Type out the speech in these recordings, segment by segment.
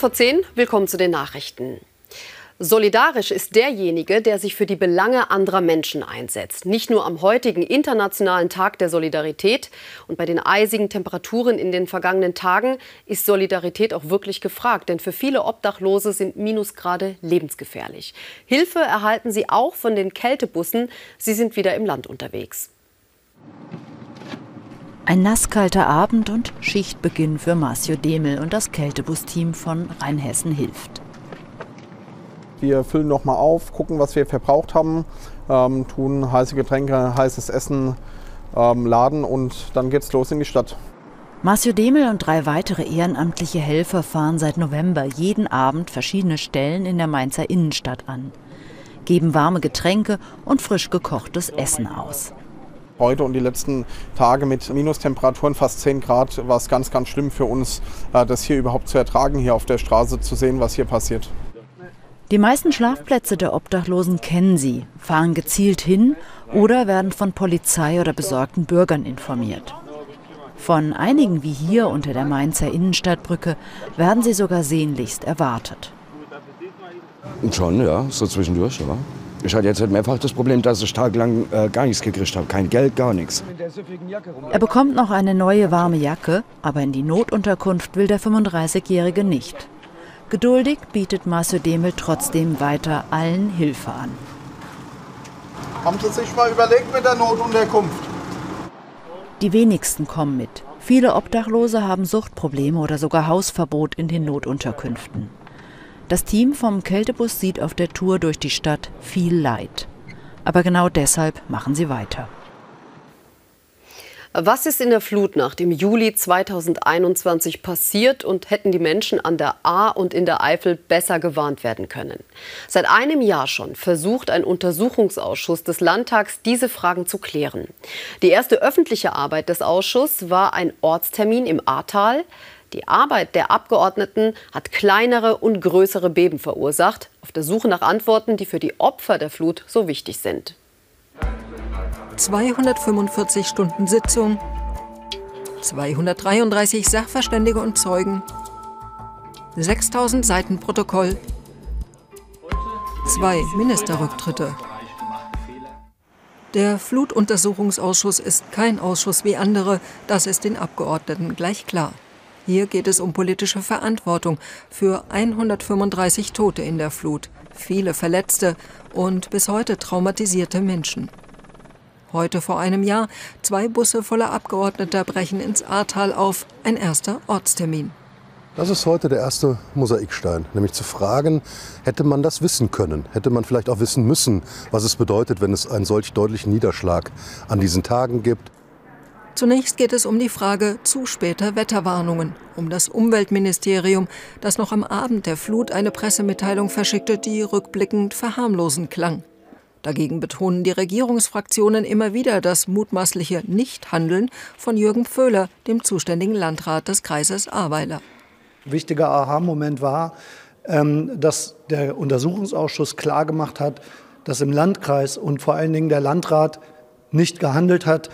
vor 10, willkommen zu den Nachrichten. Solidarisch ist derjenige, der sich für die Belange anderer Menschen einsetzt. Nicht nur am heutigen Internationalen Tag der Solidarität und bei den eisigen Temperaturen in den vergangenen Tagen ist Solidarität auch wirklich gefragt. Denn für viele Obdachlose sind Minusgrade lebensgefährlich. Hilfe erhalten sie auch von den Kältebussen. Sie sind wieder im Land unterwegs. Ein nasskalter Abend und Schichtbeginn für Marcio Demel und das Kältebusteam von Rheinhessen hilft. Wir füllen nochmal auf, gucken, was wir verbraucht haben, ähm, tun heiße Getränke, heißes Essen ähm, laden und dann geht's los in die Stadt. Marcio Demel und drei weitere ehrenamtliche Helfer fahren seit November jeden Abend verschiedene Stellen in der Mainzer Innenstadt an, geben warme Getränke und frisch gekochtes Essen aus. Heute und die letzten Tage mit Minustemperaturen, fast 10 Grad, war es ganz, ganz schlimm für uns, äh, das hier überhaupt zu ertragen, hier auf der Straße zu sehen, was hier passiert. Die meisten Schlafplätze der Obdachlosen kennen sie, fahren gezielt hin oder werden von Polizei oder besorgten Bürgern informiert. Von einigen wie hier unter der Mainzer Innenstadtbrücke werden sie sogar sehnlichst erwartet. Schon, ja, so zwischendurch, ja. Ich hatte jetzt halt mehrfach das Problem, dass ich tagelang äh, gar nichts gekriegt habe. Kein Geld, gar nichts. Er bekommt noch eine neue warme Jacke, aber in die Notunterkunft will der 35-Jährige nicht. Geduldig bietet Marcel Demel trotzdem weiter allen Hilfe an. Haben Sie sich mal überlegt mit der Notunterkunft? Die wenigsten kommen mit. Viele Obdachlose haben Suchtprobleme oder sogar Hausverbot in den Notunterkünften. Das Team vom Kältebus sieht auf der Tour durch die Stadt viel Leid. Aber genau deshalb machen sie weiter. Was ist in der Flutnacht im Juli 2021 passiert und hätten die Menschen an der A und in der Eifel besser gewarnt werden können? Seit einem Jahr schon versucht ein Untersuchungsausschuss des Landtags, diese Fragen zu klären. Die erste öffentliche Arbeit des Ausschusses war ein Ortstermin im Ahrtal. Die Arbeit der Abgeordneten hat kleinere und größere Beben verursacht, auf der Suche nach Antworten, die für die Opfer der Flut so wichtig sind. 245 Stunden Sitzung, 233 Sachverständige und Zeugen, 6000 Seiten Protokoll, zwei Ministerrücktritte. Der Flutuntersuchungsausschuss ist kein Ausschuss wie andere, das ist den Abgeordneten gleich klar. Hier geht es um politische Verantwortung für 135 Tote in der Flut, viele Verletzte und bis heute traumatisierte Menschen. Heute vor einem Jahr, zwei Busse voller Abgeordneter brechen ins Ahrtal auf, ein erster Ortstermin. Das ist heute der erste Mosaikstein, nämlich zu fragen, hätte man das wissen können? Hätte man vielleicht auch wissen müssen, was es bedeutet, wenn es einen solch deutlichen Niederschlag an diesen Tagen gibt? Zunächst geht es um die Frage zu später Wetterwarnungen, um das Umweltministerium, das noch am Abend der Flut eine Pressemitteilung verschickte, die rückblickend verharmlosend klang. Dagegen betonen die Regierungsfraktionen immer wieder das mutmaßliche Nichthandeln von Jürgen Pföhler, dem zuständigen Landrat des Kreises Ahrweiler. Wichtiger Aha-Moment war, ähm, dass der Untersuchungsausschuss klargemacht hat, dass im Landkreis und vor allen Dingen der Landrat nicht gehandelt hat.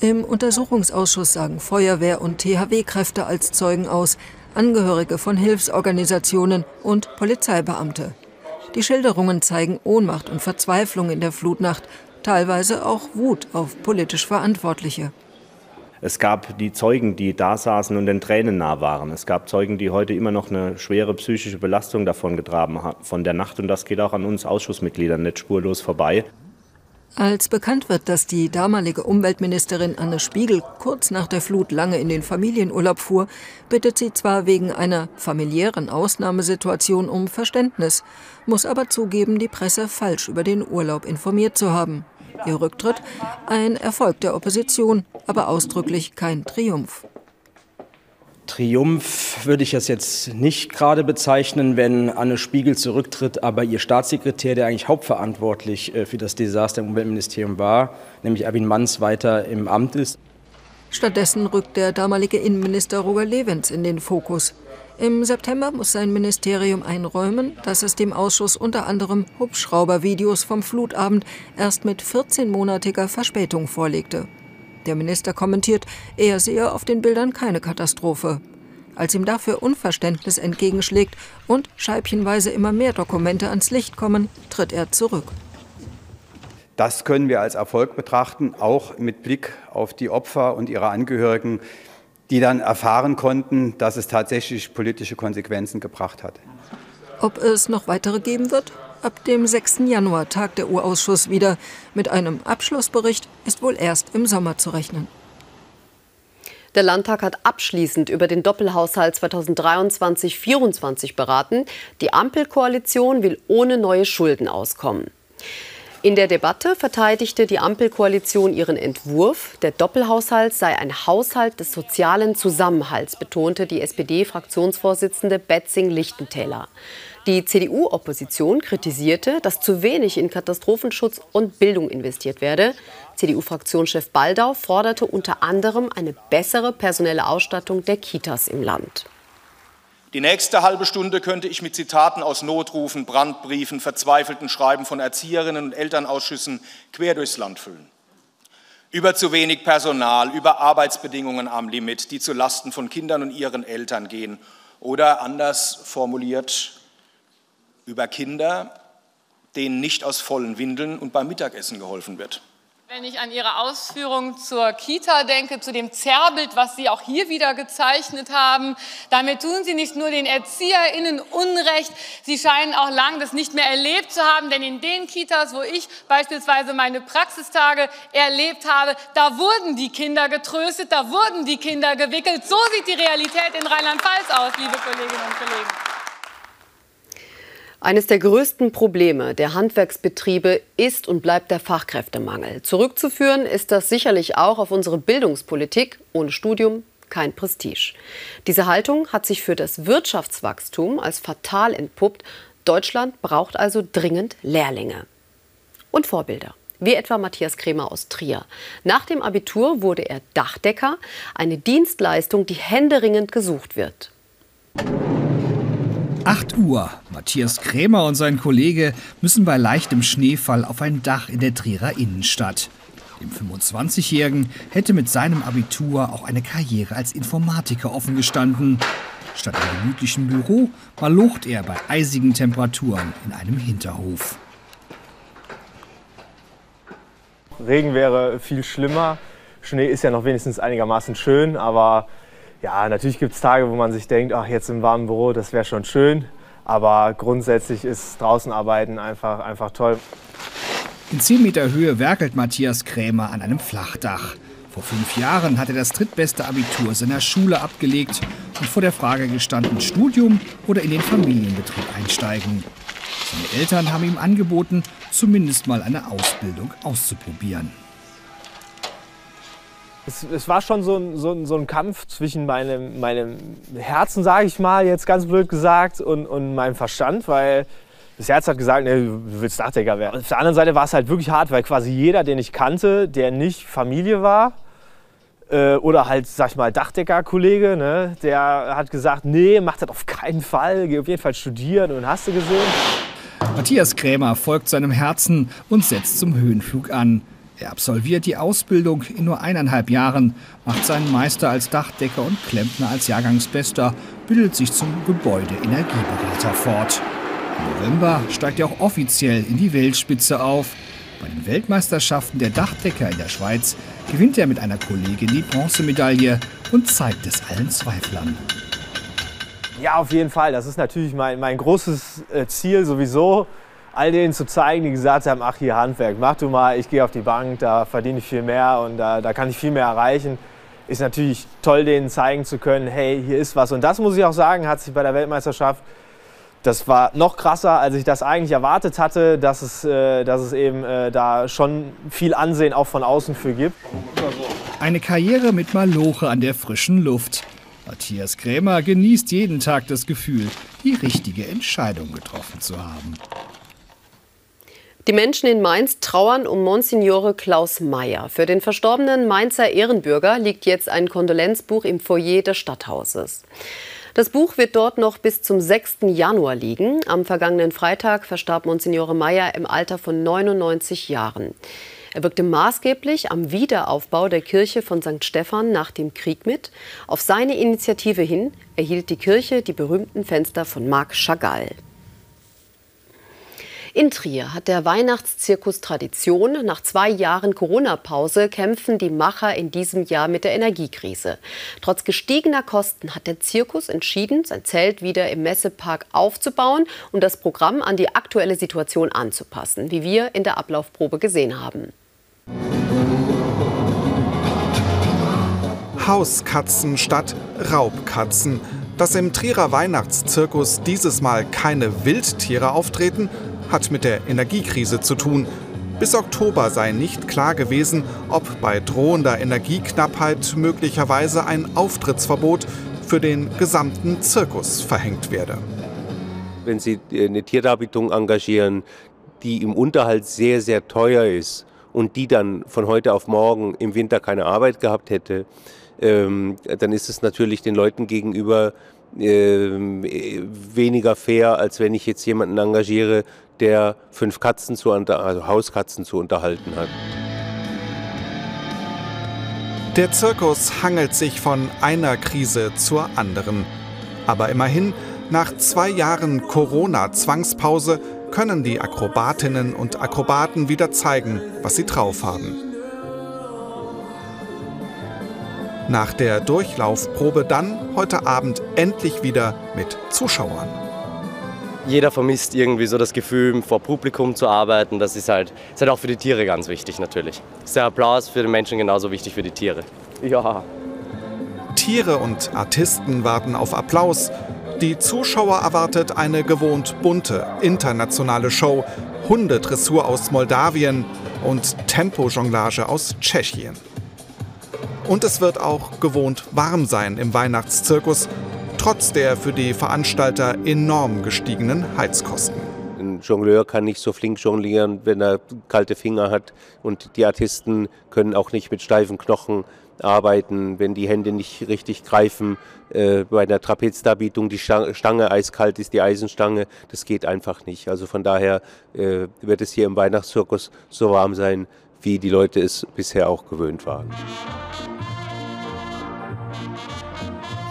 Im Untersuchungsausschuss sagen Feuerwehr und THW-Kräfte als Zeugen aus, Angehörige von Hilfsorganisationen und Polizeibeamte. Die Schilderungen zeigen Ohnmacht und Verzweiflung in der Flutnacht, teilweise auch Wut auf politisch Verantwortliche. Es gab die Zeugen, die da saßen und den Tränen nah waren. Es gab Zeugen, die heute immer noch eine schwere psychische Belastung davon getragen haben, von der Nacht. Und das geht auch an uns Ausschussmitgliedern nicht spurlos vorbei. Als bekannt wird, dass die damalige Umweltministerin Anne Spiegel kurz nach der Flut lange in den Familienurlaub fuhr, bittet sie zwar wegen einer familiären Ausnahmesituation um Verständnis, muss aber zugeben, die Presse falsch über den Urlaub informiert zu haben. Ihr Rücktritt ein Erfolg der Opposition, aber ausdrücklich kein Triumph. Triumph würde ich das jetzt nicht gerade bezeichnen, wenn Anne Spiegel zurücktritt, aber ihr Staatssekretär, der eigentlich hauptverantwortlich äh, für das Desaster im Umweltministerium war, nämlich Erwin Manns, weiter im Amt ist. Stattdessen rückt der damalige Innenminister Roger Levens in den Fokus. Im September muss sein Ministerium einräumen, dass es dem Ausschuss unter anderem Hubschraubervideos vom Flutabend erst mit 14-monatiger Verspätung vorlegte. Der Minister kommentiert, er sehe auf den Bildern keine Katastrophe. Als ihm dafür Unverständnis entgegenschlägt und scheibchenweise immer mehr Dokumente ans Licht kommen, tritt er zurück. Das können wir als Erfolg betrachten, auch mit Blick auf die Opfer und ihre Angehörigen, die dann erfahren konnten, dass es tatsächlich politische Konsequenzen gebracht hat. Ob es noch weitere geben wird? Ab dem 6. Januar tagt der Urausschuss wieder. Mit einem Abschlussbericht ist wohl erst im Sommer zu rechnen. Der Landtag hat abschließend über den Doppelhaushalt 2023-24 beraten. Die Ampelkoalition will ohne neue Schulden auskommen. In der Debatte verteidigte die Ampelkoalition ihren Entwurf. Der Doppelhaushalt sei ein Haushalt des sozialen Zusammenhalts, betonte die SPD-Fraktionsvorsitzende Betzing-Lichtentäler. Die CDU-Opposition kritisierte, dass zu wenig in Katastrophenschutz und Bildung investiert werde. CDU-Fraktionschef Baldau forderte unter anderem eine bessere personelle Ausstattung der Kitas im Land. Die nächste halbe Stunde könnte ich mit Zitaten aus Notrufen, Brandbriefen, verzweifelten Schreiben von Erzieherinnen und Elternausschüssen quer durchs Land füllen. Über zu wenig Personal, über Arbeitsbedingungen am Limit, die zu Lasten von Kindern und ihren Eltern gehen. Oder anders formuliert, über Kinder, denen nicht aus vollen Windeln und beim Mittagessen geholfen wird. Wenn ich an Ihre Ausführungen zur Kita denke, zu dem Zerrbild, was Sie auch hier wieder gezeichnet haben, damit tun Sie nicht nur den ErzieherInnen Unrecht, Sie scheinen auch lang das nicht mehr erlebt zu haben, denn in den Kitas, wo ich beispielsweise meine Praxistage erlebt habe, da wurden die Kinder getröstet, da wurden die Kinder gewickelt. So sieht die Realität in Rheinland-Pfalz aus, liebe Kolleginnen und Kollegen. Eines der größten Probleme der Handwerksbetriebe ist und bleibt der Fachkräftemangel. Zurückzuführen ist das sicherlich auch auf unsere Bildungspolitik. Ohne Studium kein Prestige. Diese Haltung hat sich für das Wirtschaftswachstum als fatal entpuppt. Deutschland braucht also dringend Lehrlinge. Und Vorbilder wie etwa Matthias Kremer aus Trier. Nach dem Abitur wurde er Dachdecker, eine Dienstleistung, die händeringend gesucht wird. 8 Uhr. Matthias Krämer und sein Kollege müssen bei leichtem Schneefall auf ein Dach in der Trierer Innenstadt. Dem 25-Jährigen hätte mit seinem Abitur auch eine Karriere als Informatiker offen gestanden. Statt einem gemütlichen Büro malocht er bei eisigen Temperaturen in einem Hinterhof. Regen wäre viel schlimmer. Schnee ist ja noch wenigstens einigermaßen schön, aber ja, natürlich gibt es Tage, wo man sich denkt, ach, jetzt im warmen Büro, das wäre schon schön. Aber grundsätzlich ist draußen arbeiten einfach, einfach toll. In 10 Meter Höhe werkelt Matthias Krämer an einem Flachdach. Vor fünf Jahren hat er das drittbeste Abitur seiner Schule abgelegt und vor der Frage gestanden, Studium oder in den Familienbetrieb einsteigen. Seine Eltern haben ihm angeboten, zumindest mal eine Ausbildung auszuprobieren es, es, war schon so ein, so, so ein Kampf zwischen meinem, meinem Herzen, sage ich mal, jetzt ganz blöd gesagt, und, und meinem Verstand, weil das Herz hat gesagt, nee, du willst Dachdecker werden. Auf der anderen Seite war es halt wirklich hart, weil quasi jeder, den ich kannte, der nicht Familie war, äh, oder halt, sag ich mal, Dachdecker-Kollege, ne, der hat gesagt, nee, mach das auf keinen Fall, geh auf jeden Fall studieren und hast du gesehen. Matthias Krämer folgt seinem Herzen und setzt zum Höhenflug an. Er absolviert die Ausbildung in nur eineinhalb Jahren, macht seinen Meister als Dachdecker und Klempner als Jahrgangsbester, bildet sich zum Gebäudeenergieberater fort. Im November steigt er auch offiziell in die Weltspitze auf. Bei den Weltmeisterschaften der Dachdecker in der Schweiz gewinnt er mit einer Kollegin die Bronzemedaille und zeigt es allen Zweiflern. Ja, auf jeden Fall. Das ist natürlich mein, mein großes äh, Ziel sowieso all denen zu zeigen, die gesagt haben, ach hier Handwerk, mach du mal, ich gehe auf die Bank, da verdiene ich viel mehr und da, da kann ich viel mehr erreichen, ist natürlich toll, denen zeigen zu können, hey, hier ist was. Und das muss ich auch sagen, hat sich bei der Weltmeisterschaft, das war noch krasser, als ich das eigentlich erwartet hatte, dass es, äh, dass es eben äh, da schon viel Ansehen auch von außen für gibt. Eine Karriere mit Maloche an der frischen Luft. Matthias Krämer genießt jeden Tag das Gefühl, die richtige Entscheidung getroffen zu haben. Die Menschen in Mainz trauern um Monsignore Klaus Mayer. Für den verstorbenen Mainzer Ehrenbürger liegt jetzt ein Kondolenzbuch im Foyer des Stadthauses. Das Buch wird dort noch bis zum 6. Januar liegen. Am vergangenen Freitag verstarb Monsignore Mayer im Alter von 99 Jahren. Er wirkte maßgeblich am Wiederaufbau der Kirche von St. Stephan nach dem Krieg mit. Auf seine Initiative hin erhielt die Kirche die berühmten Fenster von Marc Chagall. In Trier hat der Weihnachtszirkus Tradition. Nach zwei Jahren Corona-Pause kämpfen die Macher in diesem Jahr mit der Energiekrise. Trotz gestiegener Kosten hat der Zirkus entschieden, sein Zelt wieder im Messepark aufzubauen und das Programm an die aktuelle Situation anzupassen, wie wir in der Ablaufprobe gesehen haben. Hauskatzen statt Raubkatzen. Dass im Trierer Weihnachtszirkus dieses Mal keine Wildtiere auftreten, hat mit der Energiekrise zu tun. Bis Oktober sei nicht klar gewesen, ob bei drohender Energieknappheit möglicherweise ein Auftrittsverbot für den gesamten Zirkus verhängt werde. Wenn Sie eine Tierdarbietung engagieren, die im Unterhalt sehr, sehr teuer ist und die dann von heute auf morgen im Winter keine Arbeit gehabt hätte, ähm, dann ist es natürlich den Leuten gegenüber ähm, weniger fair, als wenn ich jetzt jemanden engagiere, der fünf Katzen zu, also Hauskatzen zu unterhalten hat. Der Zirkus hangelt sich von einer Krise zur anderen. Aber immerhin, nach zwei Jahren Corona-Zwangspause können die Akrobatinnen und Akrobaten wieder zeigen, was sie drauf haben. Nach der Durchlaufprobe dann heute Abend endlich wieder mit Zuschauern jeder vermisst irgendwie so das Gefühl, vor Publikum zu arbeiten. Das ist halt, ist halt auch für die Tiere ganz wichtig natürlich. Ist der Applaus für den Menschen genauso wichtig für die Tiere. Ja. Tiere und Artisten warten auf Applaus. Die Zuschauer erwartet eine gewohnt bunte, internationale Show, Hundedressur aus Moldawien und Tempojonglage aus Tschechien. Und es wird auch gewohnt warm sein im Weihnachtszirkus, trotz der für die Veranstalter enorm gestiegenen Heizkosten. Ein Jongleur kann nicht so flink jonglieren, wenn er kalte Finger hat. Und die Artisten können auch nicht mit steifen Knochen arbeiten, wenn die Hände nicht richtig greifen. Äh, bei einer Trapezdarbietung die Stange eiskalt ist, die Eisenstange, das geht einfach nicht. Also von daher äh, wird es hier im Weihnachtszirkus so warm sein, wie die Leute es bisher auch gewöhnt waren.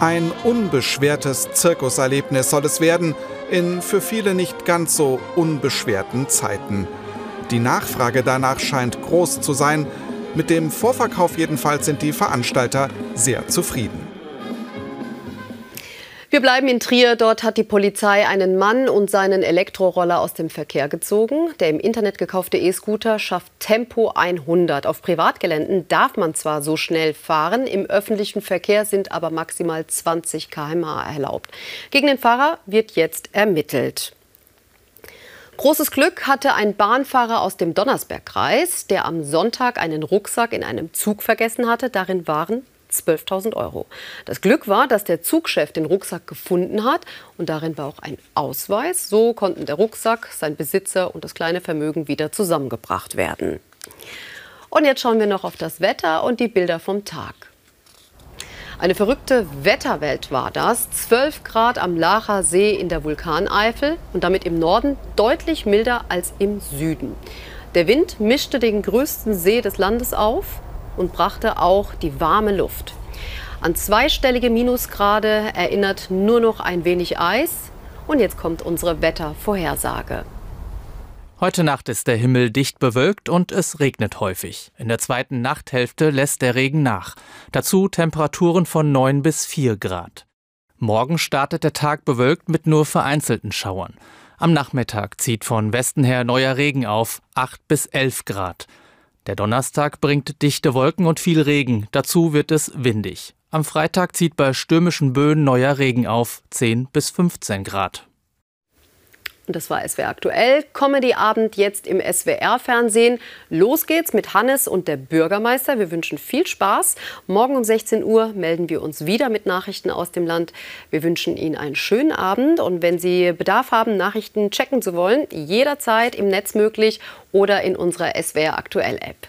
Ein unbeschwertes Zirkuserlebnis soll es werden, in für viele nicht ganz so unbeschwerten Zeiten. Die Nachfrage danach scheint groß zu sein. Mit dem Vorverkauf jedenfalls sind die Veranstalter sehr zufrieden. Wir bleiben in Trier. Dort hat die Polizei einen Mann und seinen Elektroroller aus dem Verkehr gezogen. Der im Internet gekaufte E-Scooter schafft Tempo 100. Auf Privatgeländen darf man zwar so schnell fahren, im öffentlichen Verkehr sind aber maximal 20 km/h erlaubt. Gegen den Fahrer wird jetzt ermittelt. Großes Glück hatte ein Bahnfahrer aus dem Donnersbergkreis, der am Sonntag einen Rucksack in einem Zug vergessen hatte. Darin waren 12.000 Euro. Das Glück war, dass der Zugchef den Rucksack gefunden hat und darin war auch ein Ausweis. So konnten der Rucksack, sein Besitzer und das kleine Vermögen wieder zusammengebracht werden. Und jetzt schauen wir noch auf das Wetter und die Bilder vom Tag. Eine verrückte Wetterwelt war das. 12 Grad am Lacher See in der Vulkaneifel und damit im Norden deutlich milder als im Süden. Der Wind mischte den größten See des Landes auf und brachte auch die warme Luft. An zweistellige Minusgrade erinnert nur noch ein wenig Eis. Und jetzt kommt unsere Wettervorhersage. Heute Nacht ist der Himmel dicht bewölkt und es regnet häufig. In der zweiten Nachthälfte lässt der Regen nach. Dazu Temperaturen von 9 bis 4 Grad. Morgen startet der Tag bewölkt mit nur vereinzelten Schauern. Am Nachmittag zieht von Westen her neuer Regen auf, 8 bis 11 Grad. Der Donnerstag bringt dichte Wolken und viel Regen, dazu wird es windig. Am Freitag zieht bei stürmischen Böen neuer Regen auf, 10 bis 15 Grad. Und das war SWR aktuell. Comedy-Abend jetzt im SWR-Fernsehen. Los geht's mit Hannes und der Bürgermeister. Wir wünschen viel Spaß. Morgen um 16 Uhr melden wir uns wieder mit Nachrichten aus dem Land. Wir wünschen Ihnen einen schönen Abend. Und wenn Sie Bedarf haben, Nachrichten checken zu wollen, jederzeit im Netz möglich oder in unserer SWR aktuell App.